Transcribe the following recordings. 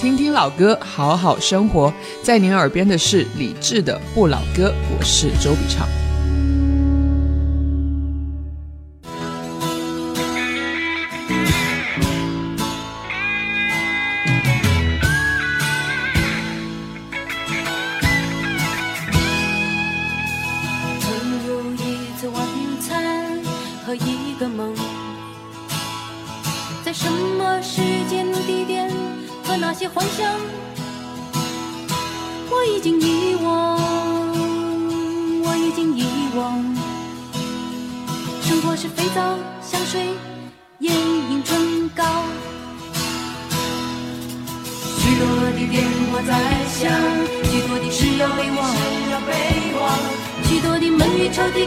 听听老歌，好好生活。在您耳边的是李志的《不老歌》，我是周笔畅。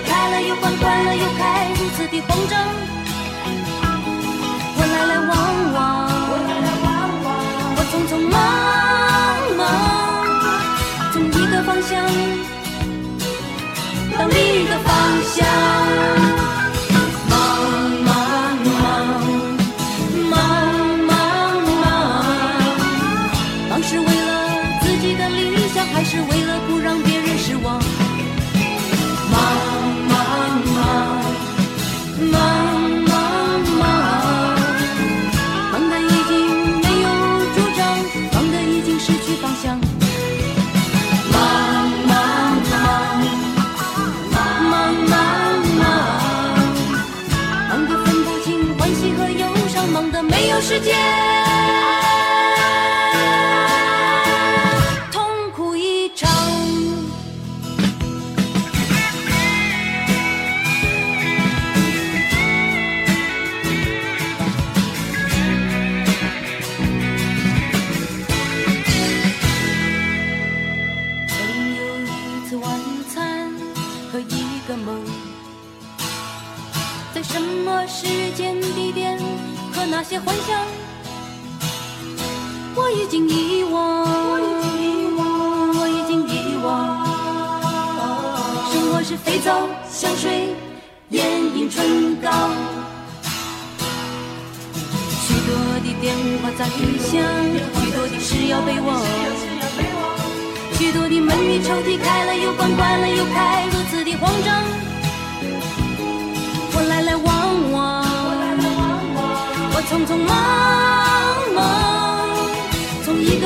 开了又关关了又开如此的慌张我来来往往。我匆匆忙忙从一个方向到另一个方向。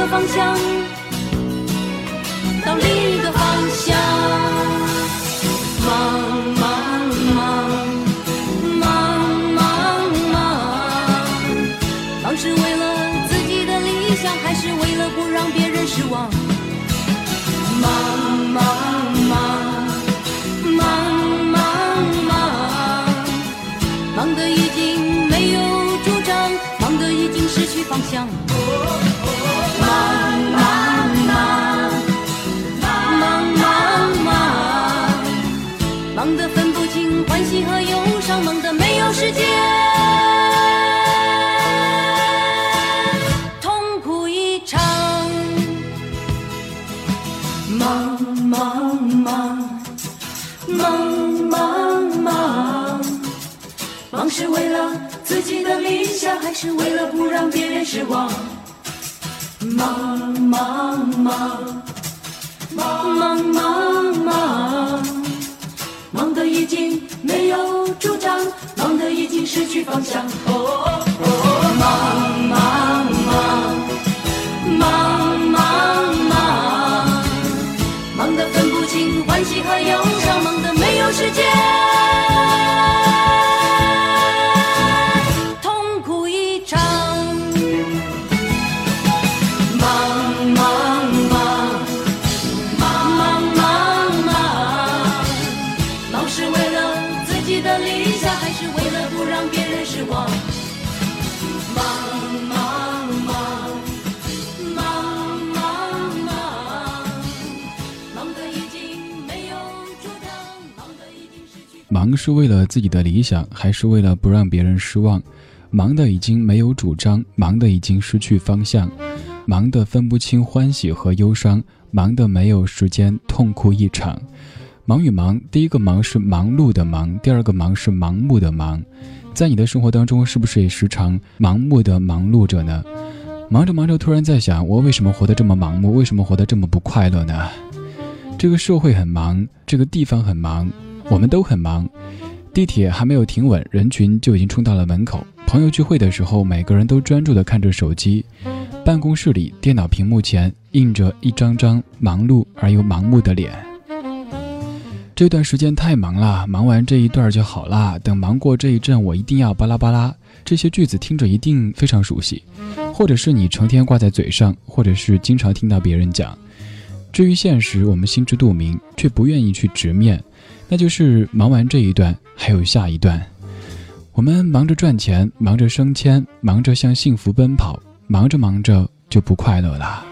方向到另一个方向，忙忙忙忙忙忙，忙是为了自己的理想，还是为了不让别人失望？忙忙忙忙忙忙，忙得已经没有主张，忙得已经失去方向。为了自己的理想，还是为了不让别人失望忙忙忙忙，忙忙，忙得已经没有主张，忙得已经失去方向。哦哦，忙忙忙忙忙忙，忙得分不清欢喜和忧伤，忙得没有时间。忙是为了自己的理想，还是为了不让别人失望？忙的已经没有主张，忙的已经失去方向，忙的分不清欢喜和忧伤，忙的没有时间痛哭一场。忙与忙，第一个忙是忙碌的忙，第二个忙是盲目的忙。在你的生活当中，是不是也时常盲目的忙碌着呢？忙着忙着，突然在想，我为什么活得这么盲目？为什么活得这么不快乐呢？这个社会很忙，这个地方很忙，我们都很忙。地铁还没有停稳，人群就已经冲到了门口。朋友聚会的时候，每个人都专注地看着手机。办公室里，电脑屏幕前映着一张张忙碌而又盲目的脸。这段时间太忙了，忙完这一段就好啦。等忙过这一阵，我一定要巴拉巴拉。这些句子听着一定非常熟悉，或者是你成天挂在嘴上，或者是经常听到别人讲。至于现实，我们心知肚明，却不愿意去直面，那就是忙完这一段，还有下一段。我们忙着赚钱，忙着升迁，忙着向幸福奔跑，忙着忙着就不快乐了。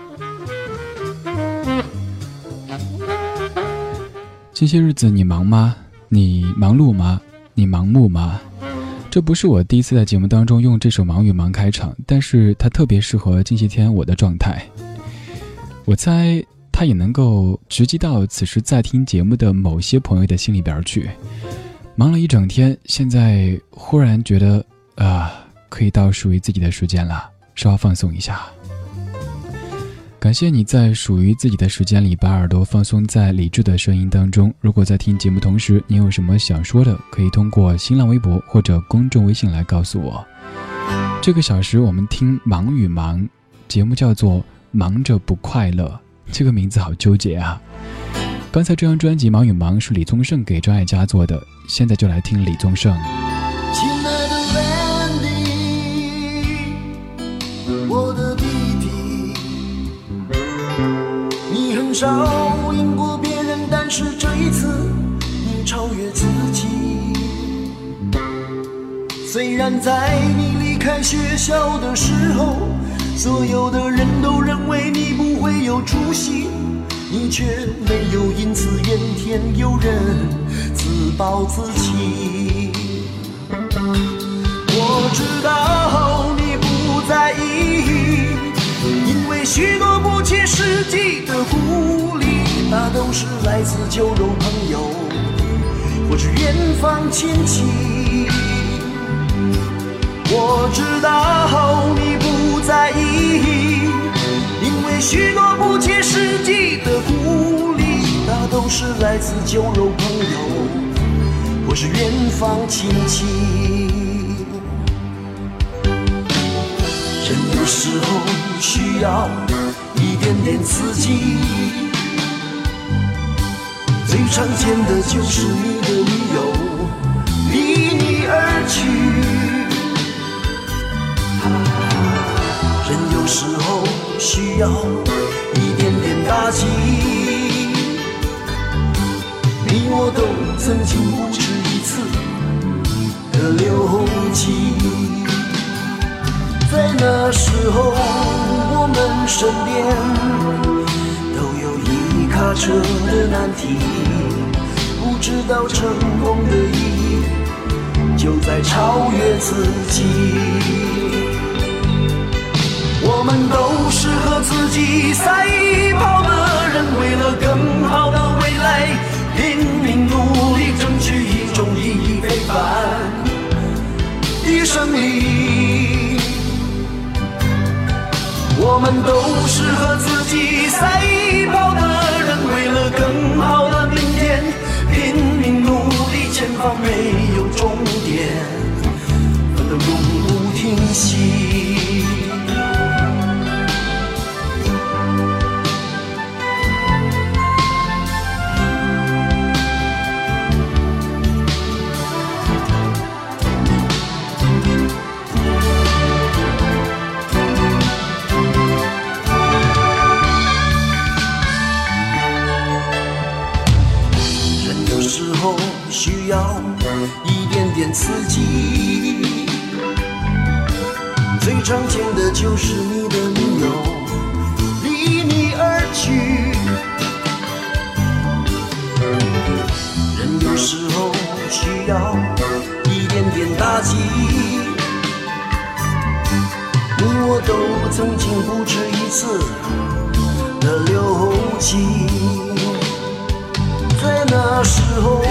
这些日子你忙吗？你忙碌吗？你盲目吗？这不是我第一次在节目当中用这首《忙与忙》开场，但是它特别适合近些天我的状态。我猜它也能够直击到此时在听节目的某些朋友的心里边去。忙了一整天，现在忽然觉得啊，可以到属于自己的时间了，稍微放松一下。感谢你在属于自己的时间里把耳朵放松在理智的声音当中。如果在听节目同时，你有什么想说的，可以通过新浪微博或者公众微信来告诉我。这个小时我们听《忙与忙》，节目叫做《忙着不快乐》，这个名字好纠结啊。刚才这张专辑《忙与忙》是李宗盛给张艾嘉做的，现在就来听李宗盛。少赢过别人，但是这一次你超越自己。虽然在你离开学校的时候，所有的人都认为你不会有出息，你却没有因此怨天尤人，自暴自弃。我知道你不在意，因为许多不切实际的鼓励。那都是来自酒肉朋友，或是远方亲戚。我知道你在意，因为许多不切实际的鼓励，那都是来自酒肉朋友，或是远方亲戚。人有时候需要一点点刺激。最常见的就是你的女友离你而去，需要一点点打击，你我都曾经不止一次的流涕，在那时候我们身边都有一。卡车的难题，不知道成功的意义就在超越自己。我们都是和自己赛跑的人，为了更好的未来拼命努力，争取一种意义非凡的胜利。我们都是和自己赛跑的人。为了更好的明天，拼命努力，前方没有终点，奋斗永不停息。要一点点刺激，最常见的就是你的女友离你而去。人有时候需要一点点打击，你我都曾经不止一次的流涕，在那时候。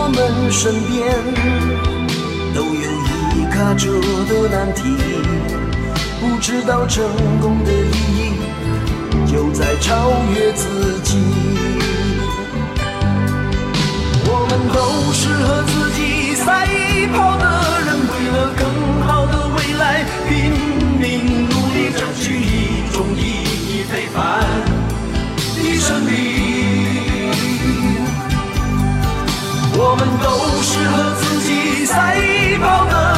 我们身边都有一卡车的难题，不知道成功的意义就在超越自己。我们都是和自己赛跑的人，为了更好的未来拼命努力，争取我们都是和自己赛跑的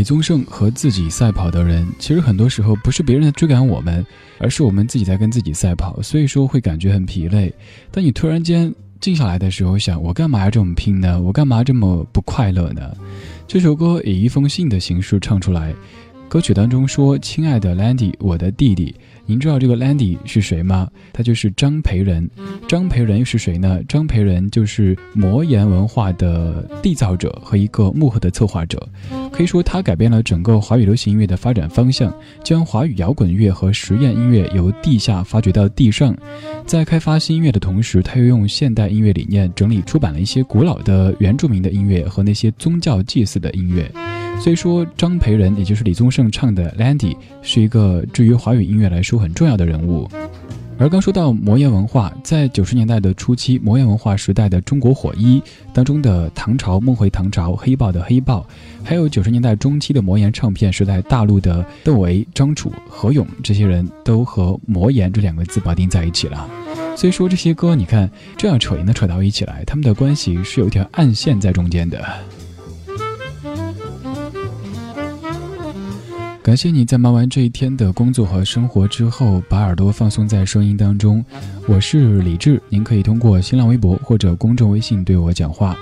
李宗盛和自己赛跑的人，其实很多时候不是别人在追赶我们，而是我们自己在跟自己赛跑，所以说会感觉很疲累。当你突然间静下来的时候，想我干嘛要这么拼呢？我干嘛这么不快乐呢？这首歌以一封信的形式唱出来。歌曲当中说：“亲爱的 Landy，我的弟弟，您知道这个 Landy 是谁吗？他就是张培仁。张培仁又是谁呢？张培仁就是魔岩文化的缔造者和一个幕后的策划者。可以说，他改变了整个华语流行音乐的发展方向，将华语摇滚乐和实验音乐由地下发掘到地上。在开发新音乐的同时，他又用现代音乐理念整理出版了一些古老的原住民的音乐和那些宗教祭祀的音乐。”虽说，张培仁也就是李宗盛唱的《Landy》是一个至于华语音乐来说很重要的人物。而刚说到魔岩文化，在九十年代的初期，魔岩文化时代的中国火一当中的唐朝、梦回唐朝、黑豹的黑豹，还有九十年代中期的魔岩唱片时代大陆的窦唯、张楚、何勇这些人都和魔岩这两个字绑定在一起了。所以说这些歌，你看这样扯也能扯到一起来，他们的关系是有一条暗线在中间的。感谢你在忙完这一天的工作和生活之后，把耳朵放松在声音当中。我是李志，您可以通过新浪微博或者公众微信对我讲话。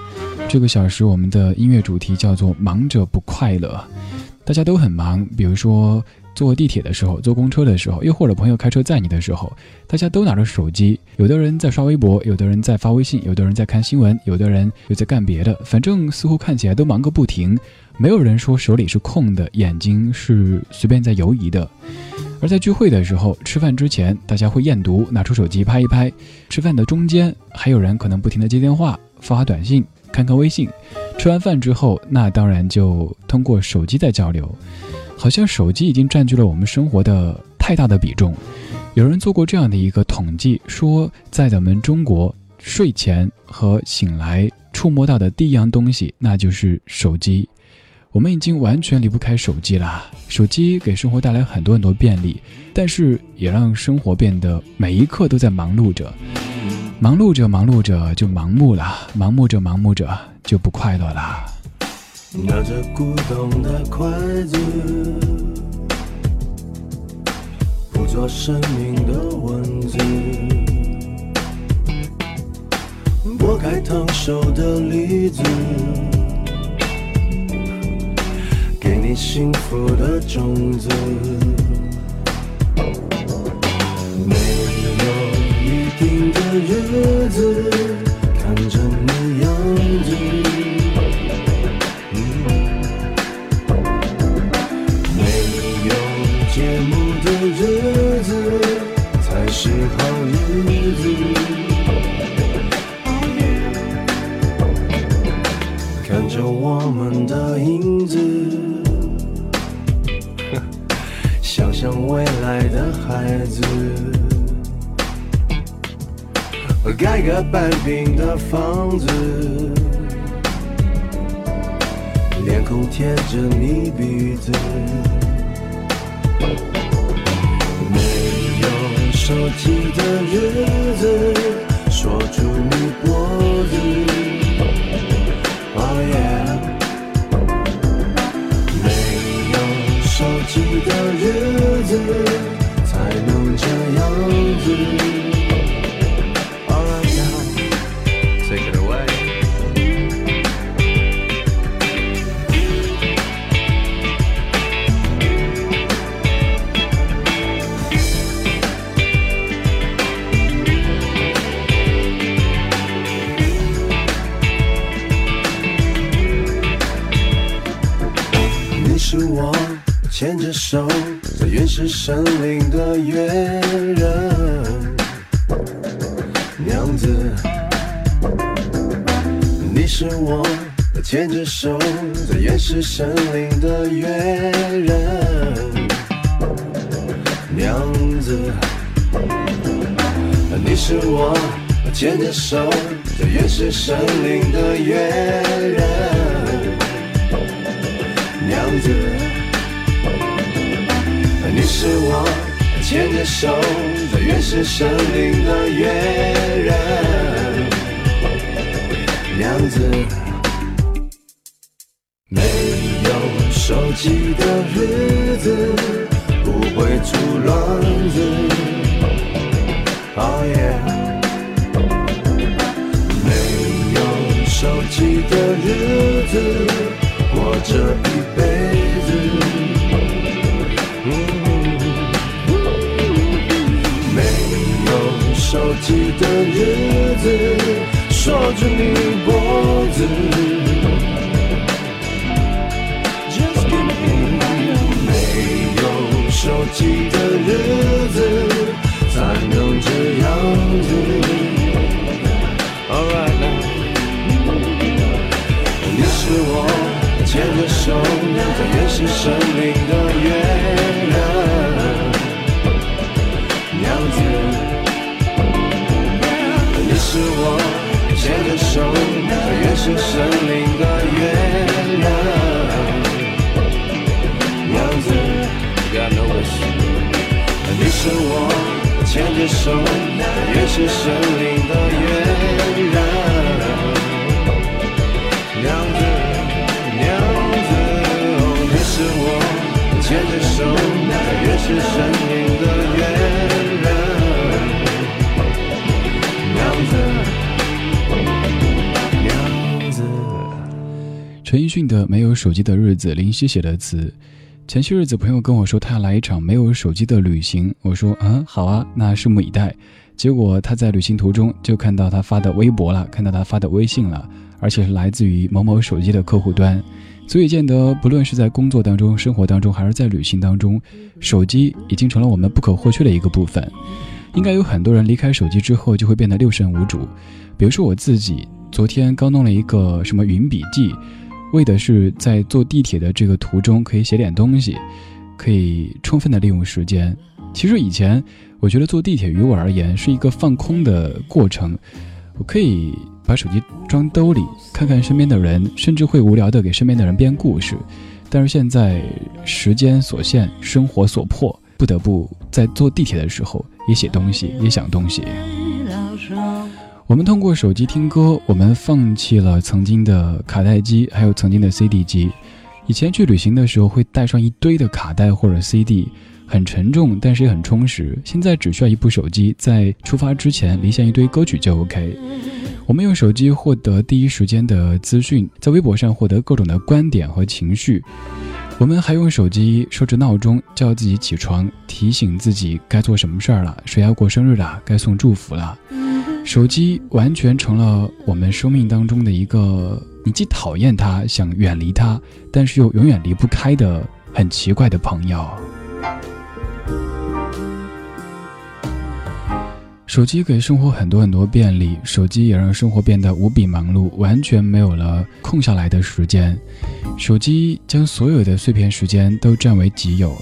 这个小时我们的音乐主题叫做“忙着不快乐”，大家都很忙。比如说坐地铁的时候、坐公车的时候，又或者朋友开车载你的时候，大家都拿着手机。有的人在刷微博，有的人在发微信，有的人在看新闻，有的人又在干别的。反正似乎看起来都忙个不停。没有人说手里是空的，眼睛是随便在游移的。而在聚会的时候，吃饭之前，大家会验毒，拿出手机拍一拍；吃饭的中间，还有人可能不停的接电话、发发短信、看看微信。吃完饭之后，那当然就通过手机在交流。好像手机已经占据了我们生活的太大的比重。有人做过这样的一个统计，说在咱们中国，睡前和醒来触摸到的第一样东西，那就是手机。我们已经完全离不开手机啦。手机给生活带来很多很多便利，但是也让生活变得每一刻都在忙碌着，忙碌着忙碌着就盲目了，盲目着盲目着就不快乐了。拿着古董的筷子，捕捉生命的文字，剥开烫手的梨子。给你幸福的种子，没有一定的日子直到日子。在原始森林的月人，娘子。你是我牵着手在原始森林的月人。娘子，你是我牵着手在原始森林的月人。娘子，手机的日子不会出乱子。哦耶，没有手机的日子。过这一辈子，没有手机的日子，锁住你脖子。有手机的日子，才能这样子。Alright now，你是我。牵着手，在原始森林的月亮，娘子，你是我牵着手，在原始森林的月亮，你是我牵着手，在原始森林的月亮，娘子。娘子，你是我牵着手，在原始森林的月人，娘子，娘子。陈奕迅的《没有手机的日子》，林夕写的词。前些日子，朋友跟我说他要来一场没有手机的旅行，我说嗯好啊，那拭目以待。结果他在旅行途中就看到他发的微博了，看到他发的微信了，而且是来自于某某手机的客户端。所以见得，不论是在工作当中、生活当中，还是在旅行当中，手机已经成了我们不可或缺的一个部分。应该有很多人离开手机之后，就会变得六神无主。比如说我自己，昨天刚弄了一个什么云笔记，为的是在坐地铁的这个途中可以写点东西，可以充分的利用时间。其实以前，我觉得坐地铁于我而言是一个放空的过程，我可以。把手机装兜里，看看身边的人，甚至会无聊的给身边的人编故事。但是现在时间所限，生活所迫，不得不在坐地铁的时候也写东西，也想东西。我们通过手机听歌，我们放弃了曾经的卡带机，还有曾经的 CD 机。以前去旅行的时候会带上一堆的卡带或者 CD，很沉重，但是也很充实。现在只需要一部手机，在出发之前离线一堆歌曲就 OK。我们用手机获得第一时间的资讯，在微博上获得各种的观点和情绪。我们还用手机设置闹钟，叫自己起床，提醒自己该做什么事儿了，谁要过生日了，该送祝福了。手机完全成了我们生命当中的一个，你既讨厌它，想远离它，但是又永远离不开的很奇怪的朋友。手机给生活很多很多便利，手机也让生活变得无比忙碌，完全没有了空下来的时间。手机将所有的碎片时间都占为己有，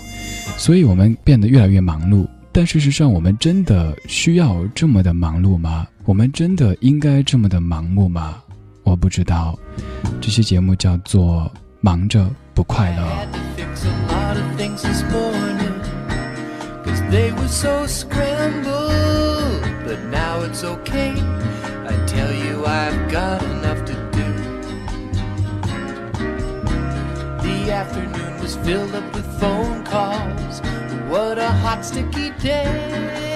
所以我们变得越来越忙碌。但事实上，我们真的需要这么的忙碌吗？我们真的应该这么的盲目吗？我不知道。这期节目叫做《忙着不快乐》。They were so scrambled, but now it's okay. I tell you, I've got enough to do. The afternoon was filled up with phone calls. What a hot, sticky day.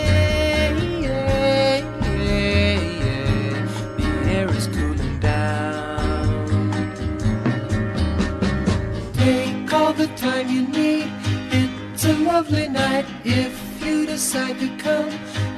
Air is cooling down. Take all the time you need. It's a lovely night if you decide to come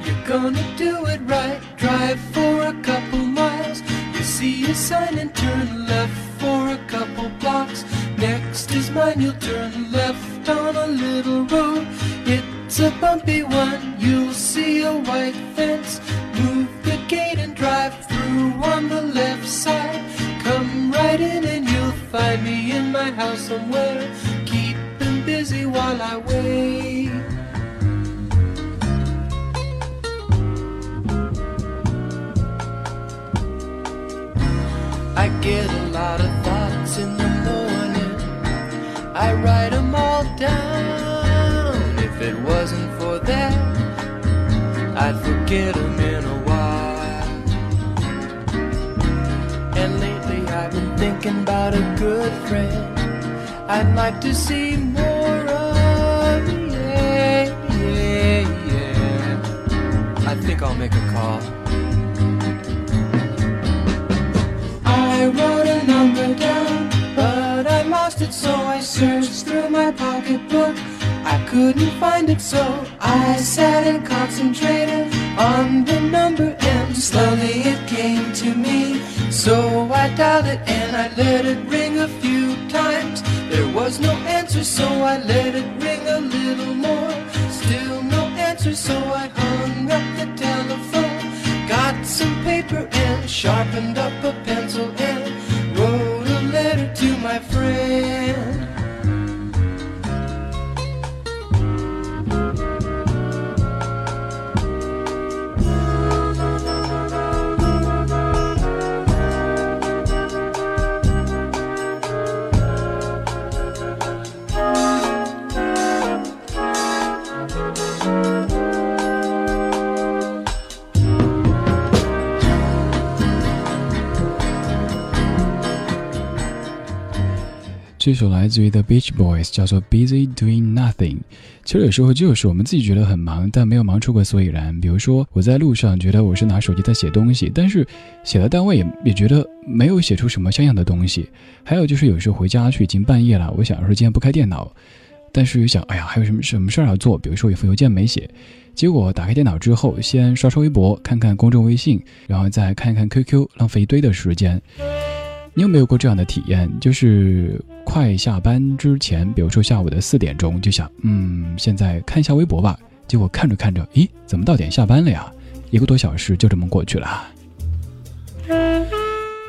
You're gonna do it right. Drive for a couple miles. You see a sign and turn left for a couple blocks. Next is mine. You'll turn left on a little road. It's a bumpy one. You'll see a white fence. Move the gate and drive on the left side. Come right in and you'll find me in my house somewhere. Keeping busy while I wait. I get a lot of thoughts in the morning. I write them all down. If it wasn't for that, I'd forget them thinking about a good friend I'd like to see more of. Yeah, yeah, yeah. I think I'll make a call. I wrote a number down, but I lost it, so I searched through my pocketbook. I couldn't find it, so I sat and concentrated on the number, and slowly it came to me. So I dialed it and I let it ring a few times. There was no answer, so I let it ring a little more. Still no answer, so I hung up the telephone. Got some paper and sharpened up a pencil and wrote a letter to my friend. 这首来自于 The Beach Boys，叫做《Busy Doing Nothing》。其实有时候就是我们自己觉得很忙，但没有忙出个所以然。比如说，我在路上觉得我是拿手机在写东西，但是写到单位也也觉得没有写出什么像样的东西。还有就是有时候回家去已经半夜了，我想说今天不开电脑，但是又想，哎呀，还有什么什么事儿要做？比如说有封邮件没写，结果打开电脑之后，先刷刷微博，看看公众微信，然后再看一看 QQ，浪费一堆的时间。你有没有过这样的体验？就是快下班之前，比如说下午的四点钟，就想，嗯，现在看一下微博吧。结果看着看着，咦，怎么到点下班了呀？一个多小时就这么过去了。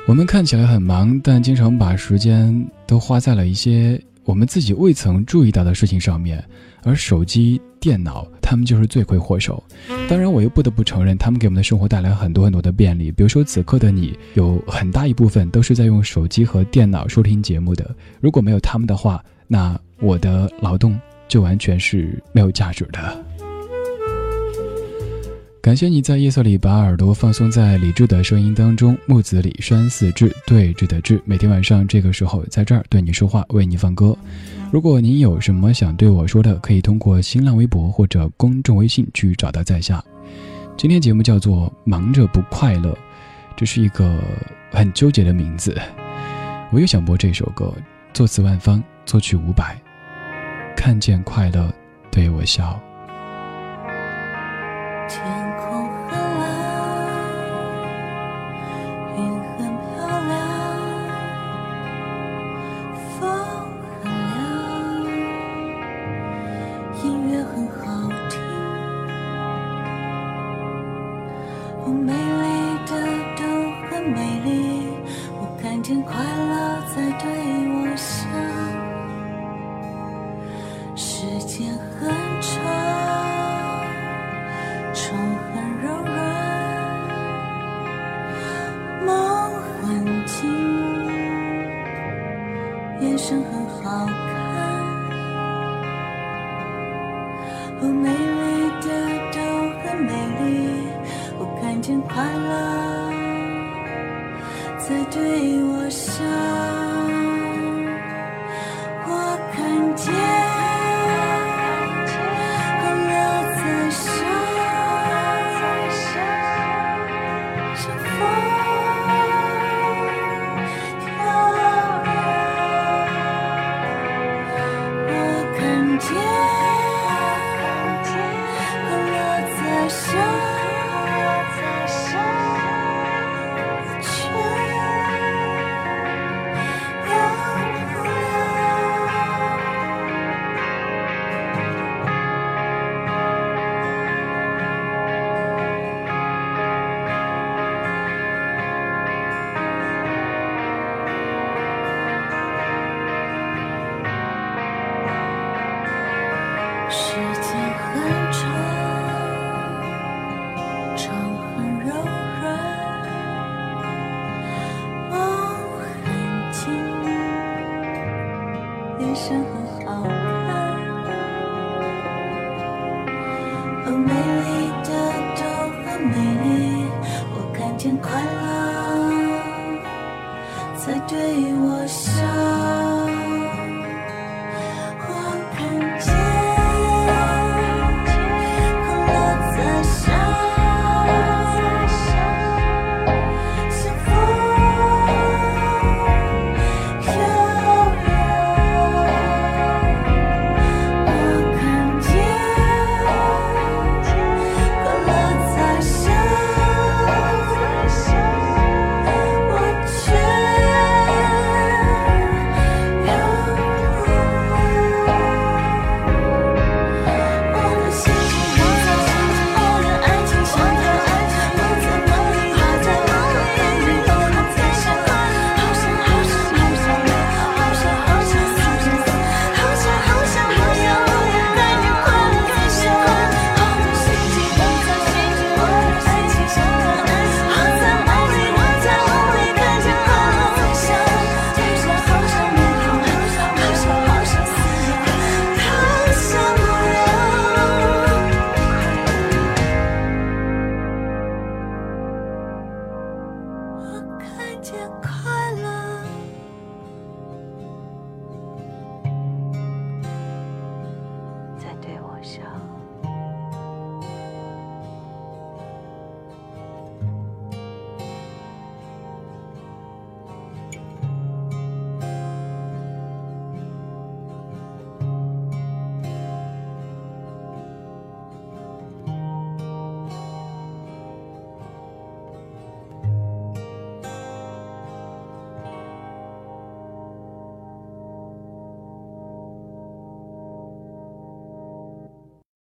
我们看起来很忙，但经常把时间都花在了一些我们自己未曾注意到的事情上面，而手机、电脑，他们就是罪魁祸首。当然，我又不得不承认，他们给我们的生活带来很多很多的便利。比如说，此刻的你，有很大一部分都是在用手机和电脑收听节目的。如果没有他们的话，那我的劳动就完全是没有价值的。感谢你在夜色里把耳朵放松在李志的声音当中，木子李山寺志对峙的志，每天晚上这个时候在这儿对你说话，为你放歌。如果您有什么想对我说的，可以通过新浪微博或者公众微信去找到在下。今天节目叫做《忙着不快乐》，这是一个很纠结的名字。我又想播这首歌，作词万芳，作曲伍佰。看见快乐，对我笑。床很柔软，梦很静，眼神很好看。哦，美丽的都很美丽，我看见快乐在对我笑。